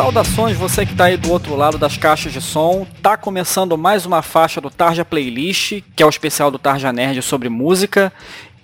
Saudações você que está aí do outro lado das caixas de som. Tá começando mais uma faixa do Tarja Playlist, que é o especial do Tarja Nerd sobre música.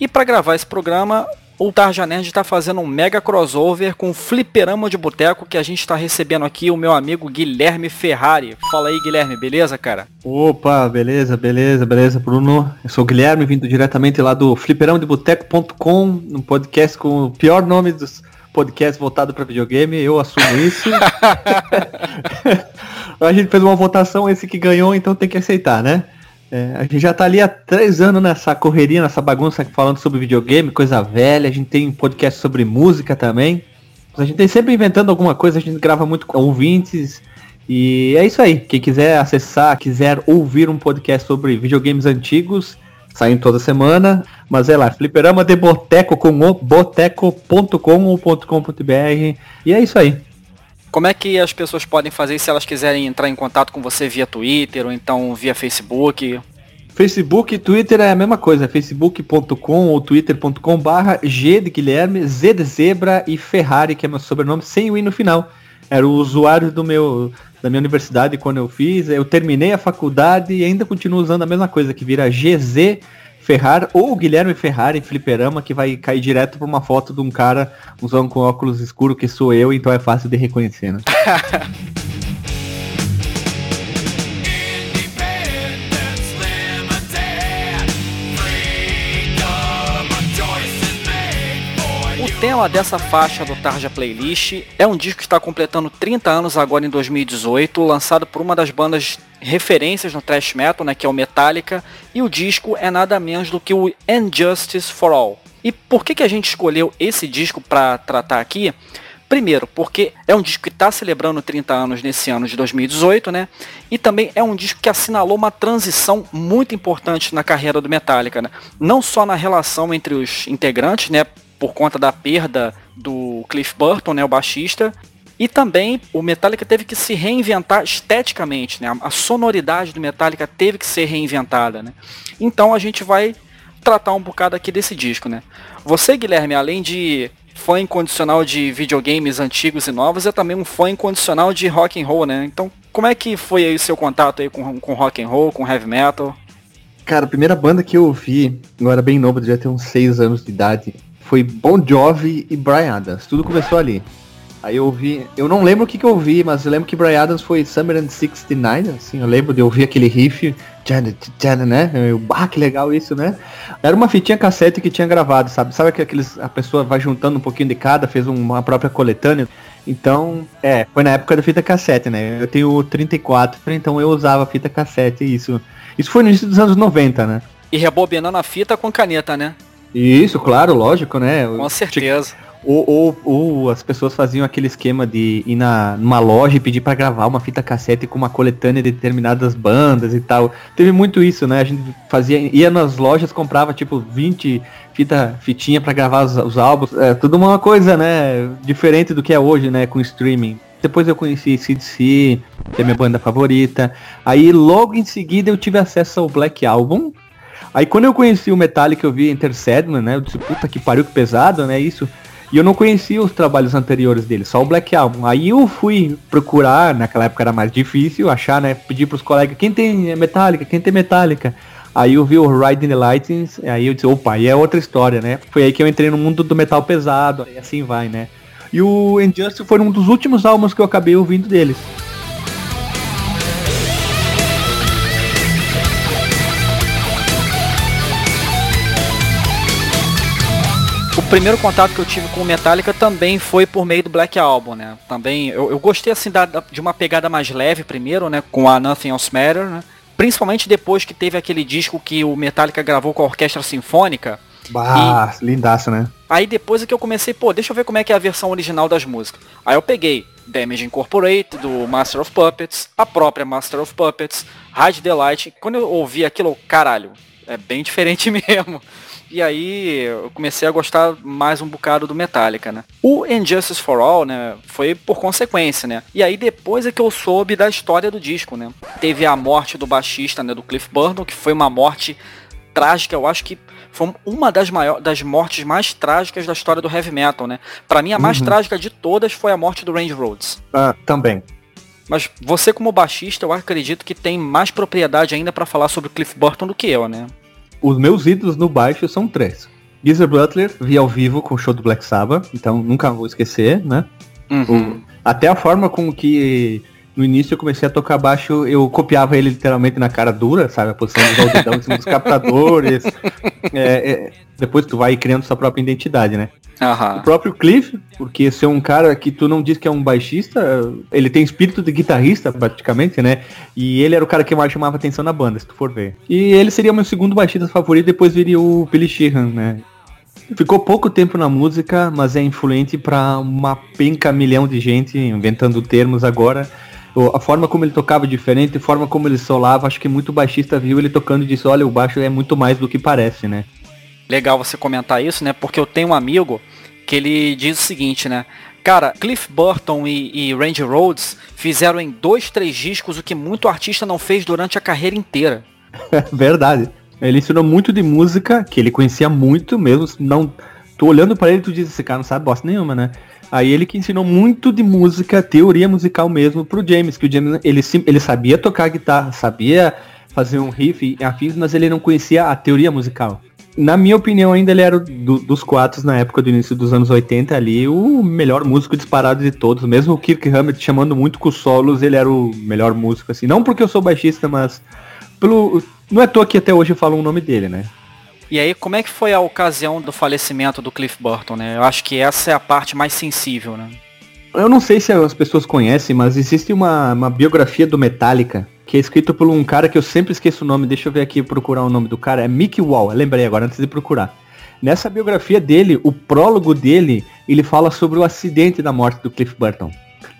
E para gravar esse programa, o Tarja Nerd está fazendo um mega crossover com o Fliperama de Boteco que a gente está recebendo aqui o meu amigo Guilherme Ferrari. Fala aí, Guilherme, beleza, cara? Opa, beleza, beleza, beleza, Bruno. Eu sou o Guilherme, vindo diretamente lá do fliperamadeboteco.com, um podcast com o pior nome dos podcasts voltado para videogame, eu assumo isso. a gente fez uma votação, esse que ganhou, então tem que aceitar, né? É, a gente já tá ali há três anos nessa correria, nessa bagunça falando sobre videogame, coisa velha. A gente tem podcast sobre música também. A gente tem sempre inventando alguma coisa, a gente grava muito com ouvintes. E é isso aí. Quem quiser acessar, quiser ouvir um podcast sobre videogames antigos, saem toda semana. Mas é lá, fliperama de boteco com o boteco.com ou .com.br. E é isso aí. Como é que as pessoas podem fazer se elas quiserem entrar em contato com você via Twitter ou então via Facebook? Facebook e Twitter é a mesma coisa, facebook.com ou twitter.com barra G de Guilherme, Z de Zebra e Ferrari, que é meu sobrenome, sem o I no final. Era o usuário do meu, da minha universidade quando eu fiz, eu terminei a faculdade e ainda continuo usando a mesma coisa, que vira GZ Ferrari ou Guilherme Ferrari fliperama que vai cair direto pra uma foto de um cara usando com óculos escuros que sou eu, então é fácil de reconhecer, né? tema dessa faixa do Tarja Playlist é um disco que está completando 30 anos agora em 2018, lançado por uma das bandas referências no thrash metal, né, que é o Metallica, e o disco é nada menos do que o Injustice for All. E por que, que a gente escolheu esse disco para tratar aqui? Primeiro, porque é um disco que está celebrando 30 anos nesse ano de 2018, né? E também é um disco que assinalou uma transição muito importante na carreira do Metallica, né? Não só na relação entre os integrantes, né? Por conta da perda do Cliff Burton, né? O baixista, e também o Metallica teve que se reinventar esteticamente, né? A sonoridade do Metallica teve que ser reinventada, né? Então a gente vai tratar um bocado aqui desse disco, né? Você, Guilherme, além de fã incondicional de videogames antigos e novos, é também um fã incondicional de rock and roll, né? Então, como é que foi aí o seu contato aí com, com rock and roll, com heavy metal? Cara, a primeira banda que eu ouvi, eu era bem novo, devia ter uns 6 anos de idade, foi Bon Jovi e Brian Adams. Tudo começou ali. Aí eu ouvi, eu não lembro o que, que eu ouvi, mas eu lembro que Brian Adams foi Summer and 69, assim, eu lembro de ouvir aquele riff, né? Eu, ah, que legal isso, né? Era uma fitinha cassete que tinha gravado, sabe? Sabe que aqueles, a pessoa vai juntando um pouquinho de cada, fez uma própria coletânea. Então, é, foi na época da fita cassete, né? Eu tenho 34, então eu usava fita cassete, isso. Isso foi no início dos anos 90, né? E rebobinando a fita com caneta, né? Isso, claro, lógico, né? Com certeza. Ou, ou, ou, as pessoas faziam aquele esquema de ir na, numa loja e pedir para gravar uma fita cassete com uma coletânea de determinadas bandas e tal. Teve muito isso, né? A gente fazia, ia nas lojas, comprava tipo 20 fita, fitinha para gravar os, os, álbuns. É tudo uma coisa, né? Diferente do que é hoje, né? Com streaming. Depois eu conheci CDC, que é minha banda favorita. Aí logo em seguida eu tive acesso ao Black Album. Aí quando eu conheci o Metallica, eu vi Enter Sandman, né? Eu disse, puta que pariu, que pesado, né? Isso. E eu não conhecia os trabalhos anteriores dele, só o Black Album. Aí eu fui procurar, naquela época era mais difícil achar, né? Pedir pros colegas, quem tem Metallica, quem tem Metallica? Aí eu vi o Riding the Lightning, aí eu disse, opa, aí é outra história, né? Foi aí que eu entrei no mundo do metal pesado, e assim vai, né? E o Injustice foi um dos últimos álbuns que eu acabei ouvindo deles. Primeiro contato que eu tive com o Metallica também foi por meio do Black Album, né? Também eu, eu gostei assim da, de uma pegada mais leve primeiro, né? Com a Nothing Else Matter, né? Principalmente depois que teve aquele disco que o Metallica gravou com a Orquestra Sinfônica. Bah, e... lindaço, né? Aí depois é que eu comecei, pô, deixa eu ver como é que é a versão original das músicas. Aí eu peguei Damage Incorporated, do Master of Puppets, a própria Master of Puppets, Hide the Light. Quando eu ouvi aquilo, caralho, é bem diferente mesmo. E aí eu comecei a gostar mais um bocado do Metallica, né? O Injustice for All, né, foi por consequência, né? E aí depois é que eu soube da história do disco, né? Teve a morte do baixista, né, do Cliff Burton, que foi uma morte trágica, eu acho que foi uma das, maiores, das mortes mais trágicas da história do heavy metal, né? Para mim, a mais uhum. trágica de todas foi a morte do Randy Rhodes. Ah, também. Mas você como baixista, eu acredito que tem mais propriedade ainda para falar sobre o Cliff Burton do que eu, né? Os meus ídolos no baixo são três. Geezer Butler, vi ao vivo com o show do Black Sabbath, então nunca vou esquecer, né? Uhum. O, até a forma com que no início eu comecei a tocar baixo, eu copiava ele literalmente na cara dura, sabe? A posição do dedão em cima dos captadores. É, é, depois tu vai criando sua própria identidade, né? Uhum. O próprio Cliff, porque ser um cara que tu não diz que é um baixista, ele tem espírito de guitarrista praticamente, né? E ele era o cara que mais chamava atenção na banda, se tu for ver. E ele seria meu segundo baixista favorito, depois viria o Billy Sheehan, né? Ficou pouco tempo na música, mas é influente para uma penca milhão de gente, inventando termos agora. A forma como ele tocava diferente, a forma como ele solava, acho que muito baixista viu ele tocando e disse, olha, o baixo é muito mais do que parece, né? Legal você comentar isso, né? Porque eu tenho um amigo que ele diz o seguinte, né? Cara, Cliff Burton e, e Randy Rhodes fizeram em dois, três discos o que muito artista não fez durante a carreira inteira. Verdade. Ele ensinou muito de música, que ele conhecia muito mesmo, não... Tu olhando para ele, tu diz, esse cara não sabe bosta nenhuma, né? Aí ele que ensinou muito de música, teoria musical mesmo pro James, que o James, ele, ele sabia tocar guitarra, sabia fazer um riff e afins, mas ele não conhecia a teoria musical. Na minha opinião, ainda ele era do, dos quatro na época do início dos anos 80 ali, o melhor músico disparado de todos. Mesmo o Kirk Hammett chamando muito com os solos, ele era o melhor músico, assim. Não porque eu sou baixista, mas pelo não é à toa que até hoje eu falo o nome dele, né? E aí, como é que foi a ocasião do falecimento do Cliff Burton, né? Eu acho que essa é a parte mais sensível, né? Eu não sei se as pessoas conhecem, mas existe uma, uma biografia do Metallica, que é escrito por um cara que eu sempre esqueço o nome, deixa eu ver aqui procurar o nome do cara, é Mickey Wall, lembrei agora antes de procurar. Nessa biografia dele, o prólogo dele, ele fala sobre o acidente da morte do Cliff Burton.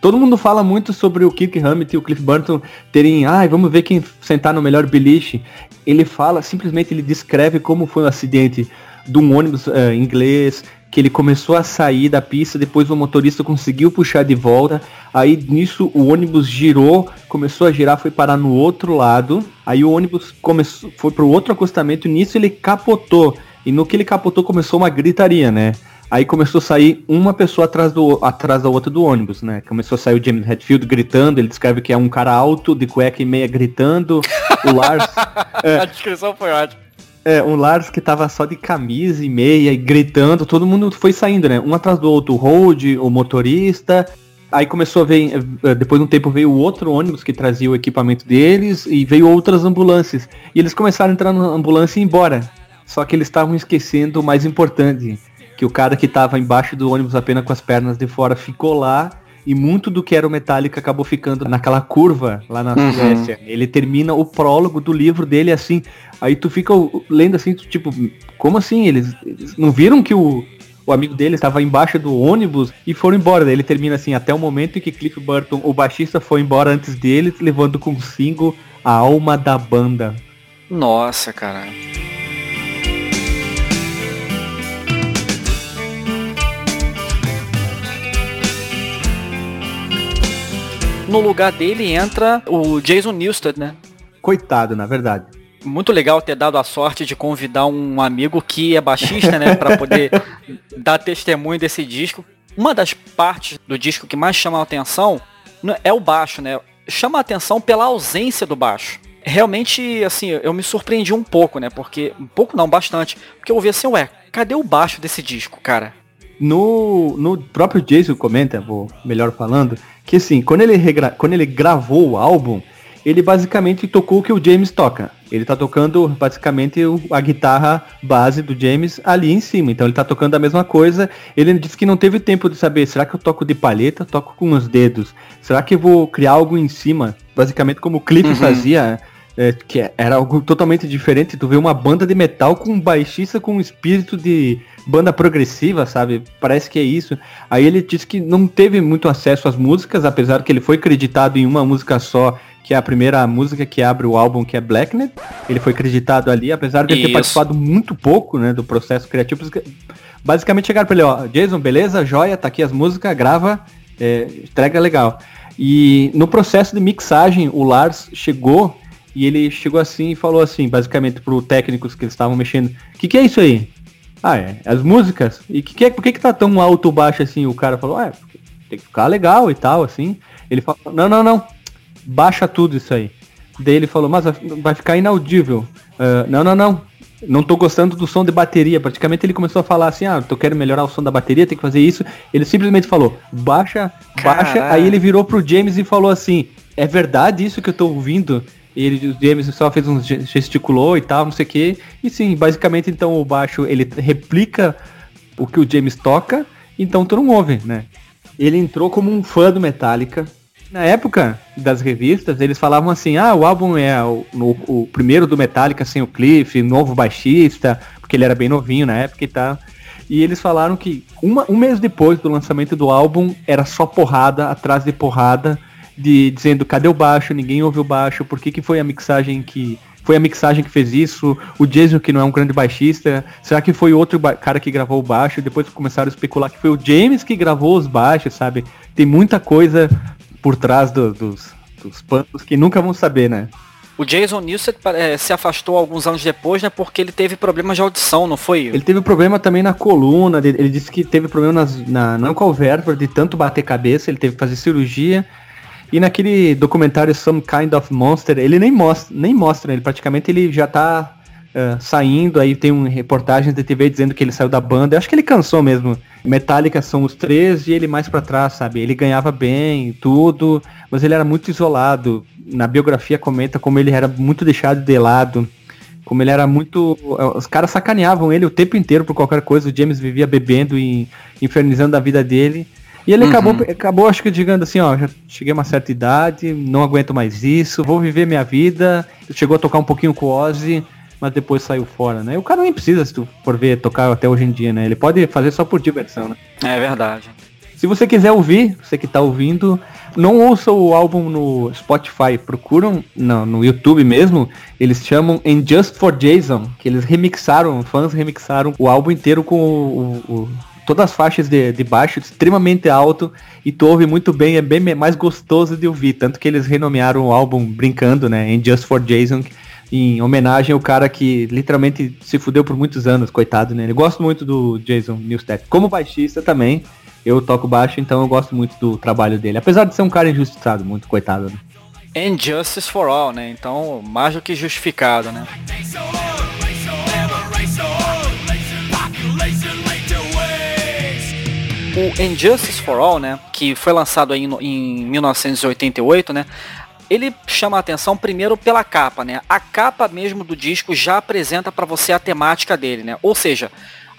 Todo mundo fala muito sobre o Kirk Hammett e o Cliff Burton terem, ai, ah, vamos ver quem sentar no melhor beliche. Ele fala, simplesmente ele descreve como foi o acidente de um ônibus uh, inglês, que ele começou a sair da pista, depois o motorista conseguiu puxar de volta, aí nisso o ônibus girou, começou a girar, foi parar no outro lado, aí o ônibus começou, foi pro outro acostamento, nisso ele capotou, e no que ele capotou começou uma gritaria, né? Aí começou a sair uma pessoa atrás, do, atrás da outra do ônibus, né? Começou a sair o James Hetfield gritando, ele descreve que é um cara alto, de cueca e meia gritando. O Lars. é, a descrição foi ótima. É, um Lars que tava só de camisa e meia e gritando, todo mundo foi saindo, né? Um atrás do outro, o Road, o motorista. Aí começou a ver, eh, depois de um tempo veio o outro ônibus que trazia o equipamento deles e veio outras ambulâncias. E eles começaram a entrar na ambulância e ir embora. Só que eles estavam esquecendo o mais importante que o cara que tava embaixo do ônibus apenas com as pernas de fora ficou lá e muito do que era o Metallica acabou ficando naquela curva lá na uhum. Suécia. Ele termina o prólogo do livro dele assim. Aí tu fica lendo assim, tu, tipo, como assim? Eles, eles, não viram que o, o amigo dele estava embaixo do ônibus e foram embora. Daí ele termina assim, até o momento em que Cliff Burton, o baixista, foi embora antes dele, levando consigo a alma da banda. Nossa, cara. No lugar dele entra o Jason Newsted, né? Coitado, na verdade. Muito legal ter dado a sorte de convidar um amigo que é baixista, né, para poder dar testemunho desse disco. Uma das partes do disco que mais chama a atenção é o baixo, né? Chama a atenção pela ausência do baixo. Realmente, assim, eu me surpreendi um pouco, né? Porque. Um pouco não, bastante. Porque eu ouvi assim, ué, cadê o baixo desse disco, cara? No, no próprio Jason comenta, vou melhor falando, que assim, quando ele, regra... quando ele gravou o álbum, ele basicamente tocou o que o James toca. Ele tá tocando basicamente a guitarra base do James ali em cima. Então ele tá tocando a mesma coisa. Ele disse que não teve tempo de saber, será que eu toco de palheta? Toco com os dedos. Será que eu vou criar algo em cima? Basicamente como o Cliff uhum. fazia é, que era algo totalmente diferente. Tu vê uma banda de metal com um baixista com um espírito de banda progressiva, sabe? Parece que é isso. Aí ele disse que não teve muito acesso às músicas, apesar que ele foi acreditado em uma música só, que é a primeira música que abre o álbum, que é Blacknet. Ele foi acreditado ali, apesar de ele ter participado muito pouco, né, do processo criativo. Basicamente chegaram pra ele, ó, Jason, beleza, joia, tá aqui as músicas, grava, é, entrega legal. E no processo de mixagem, o Lars chegou E ele chegou assim e falou assim, basicamente pro técnicos que eles estavam mexendo, o que, que é isso aí? Ah, é, as músicas. E que que é, por que, que tá tão alto ou baixo assim? O cara falou, é, tem que ficar legal e tal, assim. Ele falou, não, não, não, baixa tudo isso aí. Daí ele falou, mas vai ficar inaudível. Uh, não, não, não. Não tô gostando do som de bateria. Praticamente ele começou a falar assim, ah, tô querendo melhorar o som da bateria, tem que fazer isso. Ele simplesmente falou, baixa, baixa. Caralho. Aí ele virou pro James e falou assim, é verdade isso que eu tô ouvindo? Ele, o James só fez um gesticulou e tal, não sei o que. E sim, basicamente então o baixo ele replica o que o James toca, então tu não ouve, né? Ele entrou como um fã do Metallica, na época das revistas, eles falavam assim, ah, o álbum é o, o, o, primeiro do Metallica sem o Cliff, novo baixista, porque ele era bem novinho na época e tal. E eles falaram que uma, um mês depois do lançamento do álbum, era só porrada atrás de porrada, de dizendo cadê o baixo, ninguém ouviu o baixo, por que, que foi a mixagem que. Foi a mixagem que fez isso, o Jason que não é um grande baixista, será que foi outro cara que gravou o baixo? Depois começaram a especular que foi o James que gravou os baixos, sabe? Tem muita coisa por trás do, dos, dos panos que nunca vão saber, né? O Jason Newsted é, se afastou alguns anos depois, né? Porque ele teve problemas de audição, não foi? Ele teve problema também na coluna. Ele disse que teve problema nas, na, na vértebra de tanto bater cabeça. Ele teve que fazer cirurgia. E naquele documentário Some Kind of Monster, ele nem mostra, nem mostra, ele praticamente ele já tá uh, saindo, aí tem um reportagem da TV dizendo que ele saiu da banda. Eu acho que ele cansou mesmo. Metallica são os três e ele mais para trás, sabe? Ele ganhava bem, tudo, mas ele era muito isolado. Na biografia comenta como ele era muito deixado de lado, como ele era muito. Os caras sacaneavam ele o tempo inteiro por qualquer coisa. O James vivia bebendo e infernizando a vida dele. E ele uhum. acabou, acabou, acho que, digando assim, ó, já cheguei a uma certa idade, não aguento mais isso, vou viver minha vida. Chegou a tocar um pouquinho com o Ozzy, mas depois saiu fora, né? O cara nem precisa, se tu for ver, tocar até hoje em dia, né? Ele pode fazer só por diversão, né? É verdade. Se você quiser ouvir, você que tá ouvindo, não ouça o álbum no Spotify, procuram no, no YouTube mesmo, eles chamam In Just for Jason, que eles remixaram, fãs remixaram o álbum inteiro com o, o, todas as faixas de, de baixo extremamente alto e tu ouve muito bem, é bem mais gostoso de ouvir, tanto que eles renomearam o álbum brincando, né, In Just for Jason, em homenagem ao cara que literalmente se fudeu por muitos anos, coitado, né? Eu gosto muito do Jason Newsted. Como baixista também, eu toco baixo, então eu gosto muito do trabalho dele. Apesar de ser um cara injustiçado, muito coitado, né? And justice for all, né? Então, mais do que justificado, né? O Injustice for All, né, que foi lançado no, em 1988, né, ele chama a atenção primeiro pela capa, né? A capa mesmo do disco já apresenta para você a temática dele, né? Ou seja,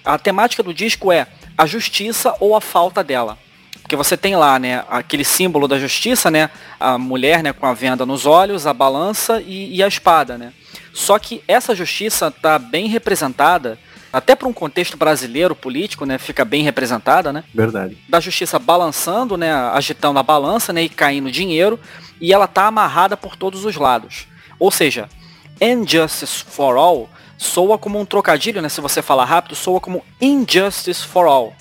a temática do disco é a justiça ou a falta dela. Porque você tem lá, né, aquele símbolo da justiça, né, a mulher, né, com a venda nos olhos, a balança e, e a espada, né. Só que essa justiça está bem representada até para um contexto brasileiro político, né, fica bem representada, né? Verdade. Da justiça balançando, né, agitando a balança, né, e caindo dinheiro, e ela tá amarrada por todos os lados. Ou seja, Injustice for All soa como um trocadilho, né? Se você falar rápido, soa como Injustice for All.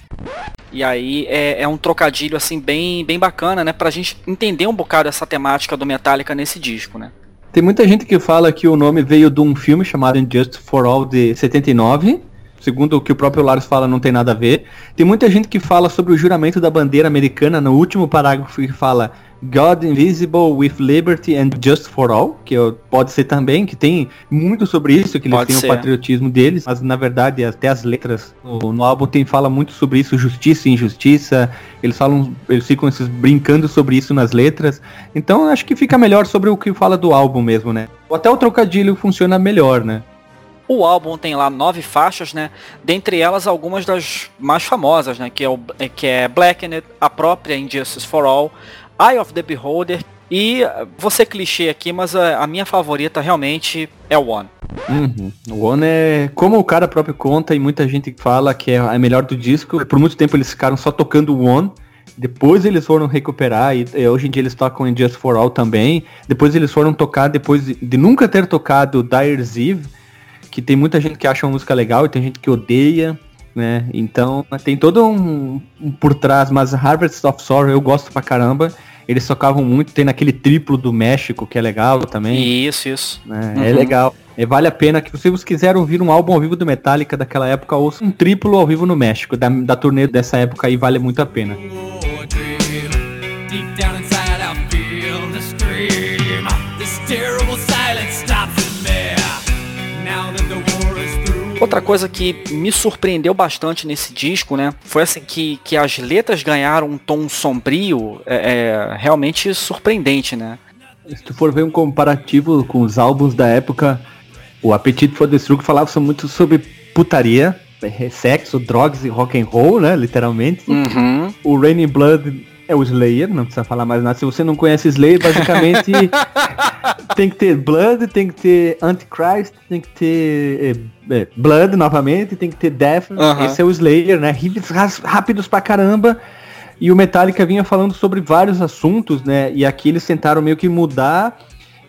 E aí é, é, um trocadilho assim bem, bem bacana, né? Pra gente entender um bocado essa temática do Metallica nesse disco, né? Tem muita gente que fala que o nome veio de um filme chamado Injustice for All de 79 segundo o que o próprio Lars fala, não tem nada a ver. Tem muita gente que fala sobre o juramento da bandeira americana no último parágrafo que fala God Invisible with Liberty and Just for All, que pode ser também, que tem muito sobre isso, que eles pode têm ser. o patriotismo deles, mas na verdade até as letras no, no, álbum tem fala muito sobre isso, justiça e injustiça, eles falam, eles ficam esses, brincando sobre isso nas letras, então acho que fica melhor sobre o que fala do álbum mesmo, né? Até o trocadilho funciona melhor, né? O álbum tem lá nove faixas, né? Dentre elas algumas das mais famosas, né? Que é, o, que é Blackened, a própria Injustice for All, Eye of the Beholder e você clichê aqui, mas a, a, minha favorita realmente é o One. Uhum. One é como o cara próprio conta e muita gente fala que é a melhor do disco. Por muito tempo eles ficaram só tocando o One. Depois eles foram recuperar e, e hoje em dia eles tocam Just for All também. Depois eles foram tocar depois de, de nunca ter tocado Dyer's Eve que tem muita gente que acha uma música legal e tem gente que odeia, né? Então tem todo um, um por trás, mas Harvest of Sorrow eu gosto pra caramba. Eles tocavam muito, tem naquele triplo do México, que é legal também. Isso, isso. É, uhum. é legal. É, vale a pena que se vocês quiserem ouvir um álbum ao vivo do Metallica daquela época, ouça um triplo ao vivo no México, da, da turnê dessa época aí, vale muito a pena. Outra coisa que me surpreendeu bastante nesse disco, né, foi assim que, que as letras ganharam um tom sombrio, é, é realmente surpreendente, né. Se tu for ver um comparativo com os álbuns da época, o Appetite for Destruction falava muito sobre putaria, é, sexo, drogas e rock and roll, né, literalmente. Uhum. O Raining Blood é o Slayer, não precisa falar mais nada. Se você não conhece Slayer, basicamente tem que ter Blood, tem que ter Antichrist, tem que ter é, é, Blood novamente, tem que ter Death. Uhum. Esse é o Slayer, né? Riffs rápidos pra caramba. E o Metallica vinha falando sobre vários assuntos, né? E aqui eles tentaram meio que mudar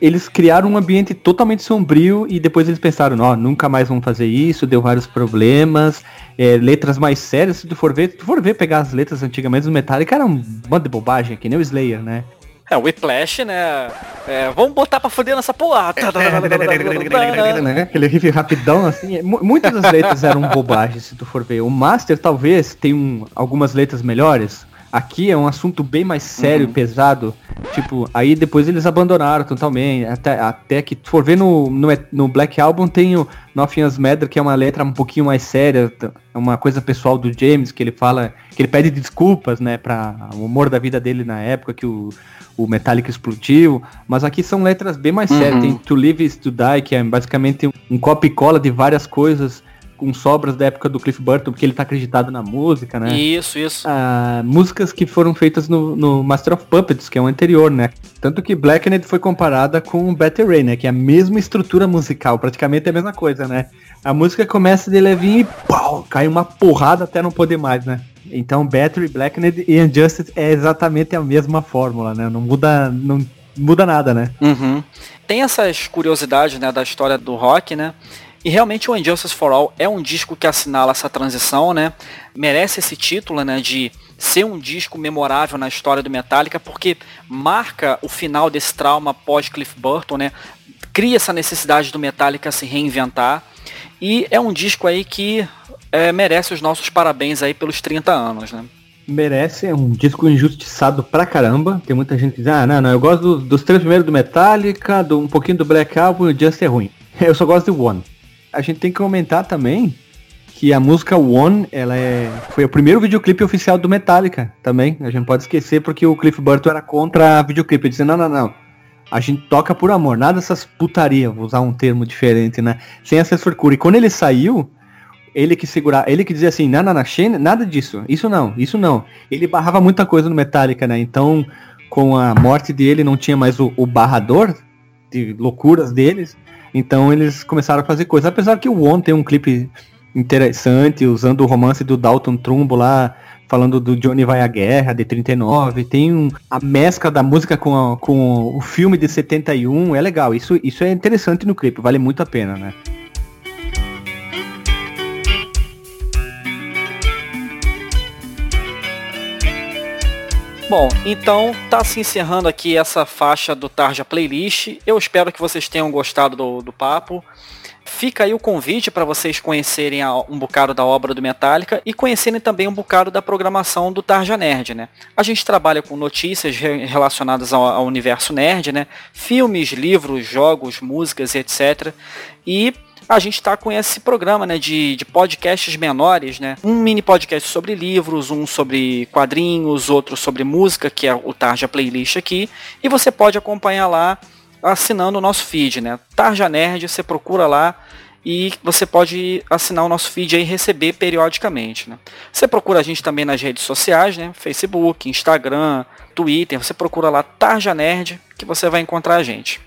eles criaram um ambiente totalmente sombrio e depois eles pensaram, ó, nunca mais vão fazer isso, deu vários problemas, é, letras mais sérias, se tu for ver, se tu for ver pegar as letras antigamente do Metallica, era um bando de bobagem, que nem o Slayer, né? É, o Whiplash, né? É, vamos botar pra foder nessa porra. Aquele riff rapidão, assim. Muitas das letras eram bobagens, se tu for ver. O Master talvez tem um, algumas letras melhores, Aqui é um assunto bem mais sério, uhum. pesado. Tipo, aí depois eles abandonaram totalmente. Até, até que for ver no, no, no Black Album tem o Nothing Else Matter, que é uma letra um pouquinho mais séria. É uma coisa pessoal do James, que ele fala, que ele pede desculpas, né, para o humor da vida dele na época que o, o Metallica explodiu. Mas aqui são letras bem mais uhum. sérias. Tem To Live is To Die, que é basicamente um copy e cola de várias coisas com sobras da época do Cliff Burton, porque ele tá acreditado na música, né? Isso, isso. Ah, músicas que foram feitas no, no, Master of Puppets, que é o anterior, né? Tanto que Blackened foi comparada com Better Ray, né? Que é a mesma estrutura musical, praticamente é a mesma coisa, né? A música começa de levinho e pau, cai uma porrada até não poder mais, né? Então Battery, Blackened e Injustice é exatamente a mesma fórmula, né? Não muda, não muda nada, né? Uhum. Tem essas curiosidades, né, da história do rock, né? E realmente o Injustice for All é um disco que assinala essa transição, né? Merece esse título, né, de ser um disco memorável na história do Metallica, porque marca o final desse trauma pós Cliff Burton, né? Cria essa necessidade do Metallica se reinventar. E é um disco aí que é, merece os nossos parabéns aí pelos 30 anos, né? Merece, é um disco injustiçado pra caramba. Tem muita gente que diz, ah, não, não, eu gosto do, dos três primeiros do Metallica, do, um pouquinho do Black Album e o Just é ruim. Eu só gosto do One a gente tem que comentar também que a música One, ela é, foi o primeiro videoclipe oficial do Metallica também. A gente pode esquecer porque o Cliff Burton era contra videoclipe. Disse, não, não, não. A gente toca por amor, nada dessas putaria, vou usar um termo diferente, né? Sem essa frescura. E quando ele saiu, ele que segurar, ele que dizia assim, não, não, não, nada disso, isso não, isso não. Ele barrava muita coisa no Metallica, né? Então, com a morte dele, não tinha mais o, o barrador de loucuras deles. Então eles começaram a fazer coisas. Apesar que o One tem um clipe interessante, usando o romance do Dalton Trumbo lá, falando do Johnny Vai à Guerra, de 39. Tem um, a mescla da música com, a, com o filme de 71. É legal. Isso, isso é interessante no clipe, vale muito a pena, né? Bom, então tá se encerrando aqui essa faixa do Tarja Playlist. Eu espero que vocês tenham gostado do, do papo. Fica aí o convite para vocês conhecerem a, um bocado da obra do Metallica e conhecerem também um bocado da programação do Tarja Nerd, né? A gente trabalha com notícias re relacionadas ao, ao, universo nerd, né? Filmes, livros, jogos, músicas, etc. E a gente está com esse programa né, de, de podcasts menores, né? Um mini podcast sobre livros, um sobre quadrinhos, outro sobre música, que é o Tarja Playlist aqui. E você pode acompanhar lá assinando o nosso feed, né? Tarja Nerd, você procura lá e você pode assinar o nosso feed e receber periodicamente. Né? Você procura a gente também nas redes sociais, né? Facebook, Instagram, Twitter, você procura lá Tarja Nerd que você vai encontrar a gente.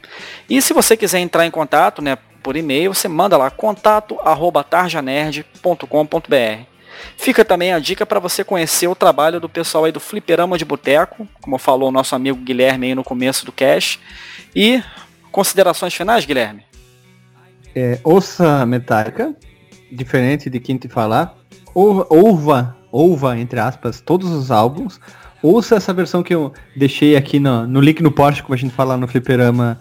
E se você quiser entrar em contato, né, por e-mail, você manda lá contato@tarjanerd.com.br. Fica também a dica para você conhecer o trabalho do pessoal aí do Fliperama de Boteco, como falou o nosso amigo Guilherme aí no começo do cast. E considerações finais, Guilherme? É, ouça Metallica, diferente de quem te falar. Ouva, ouva, entre aspas, todos os álbuns. ouça essa versão que eu deixei aqui no, no link no post, como a gente fala no fliperama,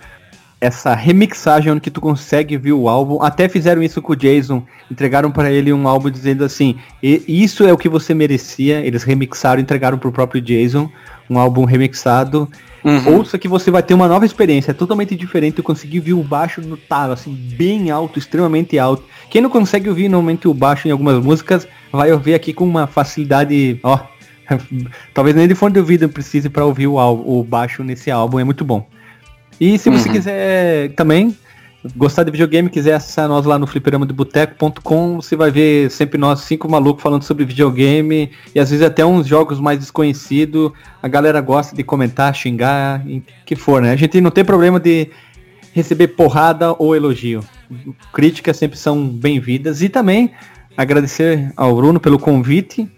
essa remixagem onde que tu consegue ver o álbum. Até fizeram isso com o Jason, entregaram para ele um álbum dizendo assim, isso é o que você merecia. Eles remixaram, entregaram pro próprio Jason, um álbum remixado. Uhum. Ouça que você vai ter uma nova experiência, é totalmente diferente. Eu consegui ver o baixo no talo, assim, bem alto, extremamente alto. Quem não consegue ouvir normalmente o baixo em algumas músicas, vai ouvir aqui com uma facilidade, ó. Talvez nem de fone de ouvido precise para ouvir o, álbum, o baixo nesse álbum, é muito bom. E se você uhum. quiser também gostar de videogame, quiser acessar nós lá no fliperamadeboteco.com, você vai ver sempre nós cinco malucos falando sobre videogame e às vezes até uns jogos mais desconhecidos. A galera gosta de comentar, xingar, que for, né? A gente não tem problema de receber porrada ou elogio. Críticas sempre são bem-vindas e também agradecer ao Bruno pelo convite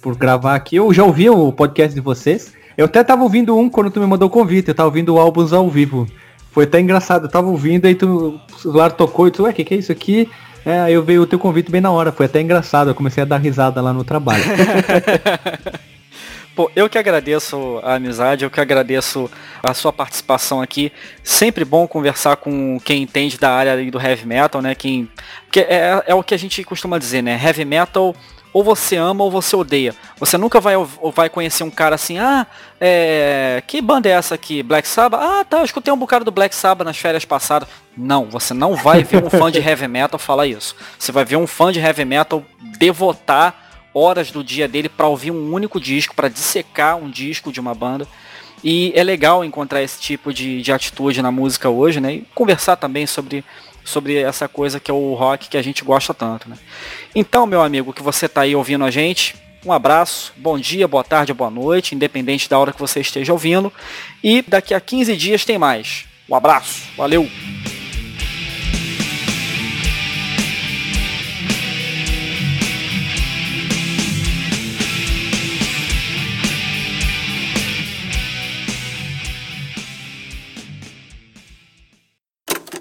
por gravar aqui. Eu já ouvi o podcast de vocês. Eu até tava ouvindo um quando tu me mandou o convite, eu tava ouvindo álbuns ao vivo. Foi até engraçado, eu tava ouvindo, aí tu, o celular tocou e tu, ué, o que, que é isso aqui? É, aí eu veio o teu convite bem na hora, foi até engraçado, eu comecei a dar risada lá no trabalho. Pô, eu que agradeço a amizade, eu que agradeço a sua participação aqui. Sempre bom conversar com quem entende da área do heavy metal, né? Quem, porque é, é o que a gente costuma dizer, né? Heavy metal ou você ama ou você odeia. Você nunca vai, vai conhecer um cara assim, ah, é, que banda é essa aqui? Black Sabbath? Ah, tá, eu escutei um bocado do Black Sabbath nas férias passadas. Não, você não vai ver um fã de heavy metal falar isso. Você vai ver um fã de heavy metal devotar horas do dia dele para ouvir um único disco, para dissecar um disco de uma banda. E é legal encontrar esse tipo de, de atitude na música hoje, né? E conversar também sobre sobre essa coisa que é o rock que a gente gosta tanto. Né? Então, meu amigo, que você está aí ouvindo a gente, um abraço, bom dia, boa tarde, boa noite, independente da hora que você esteja ouvindo. E daqui a 15 dias tem mais. Um abraço, valeu!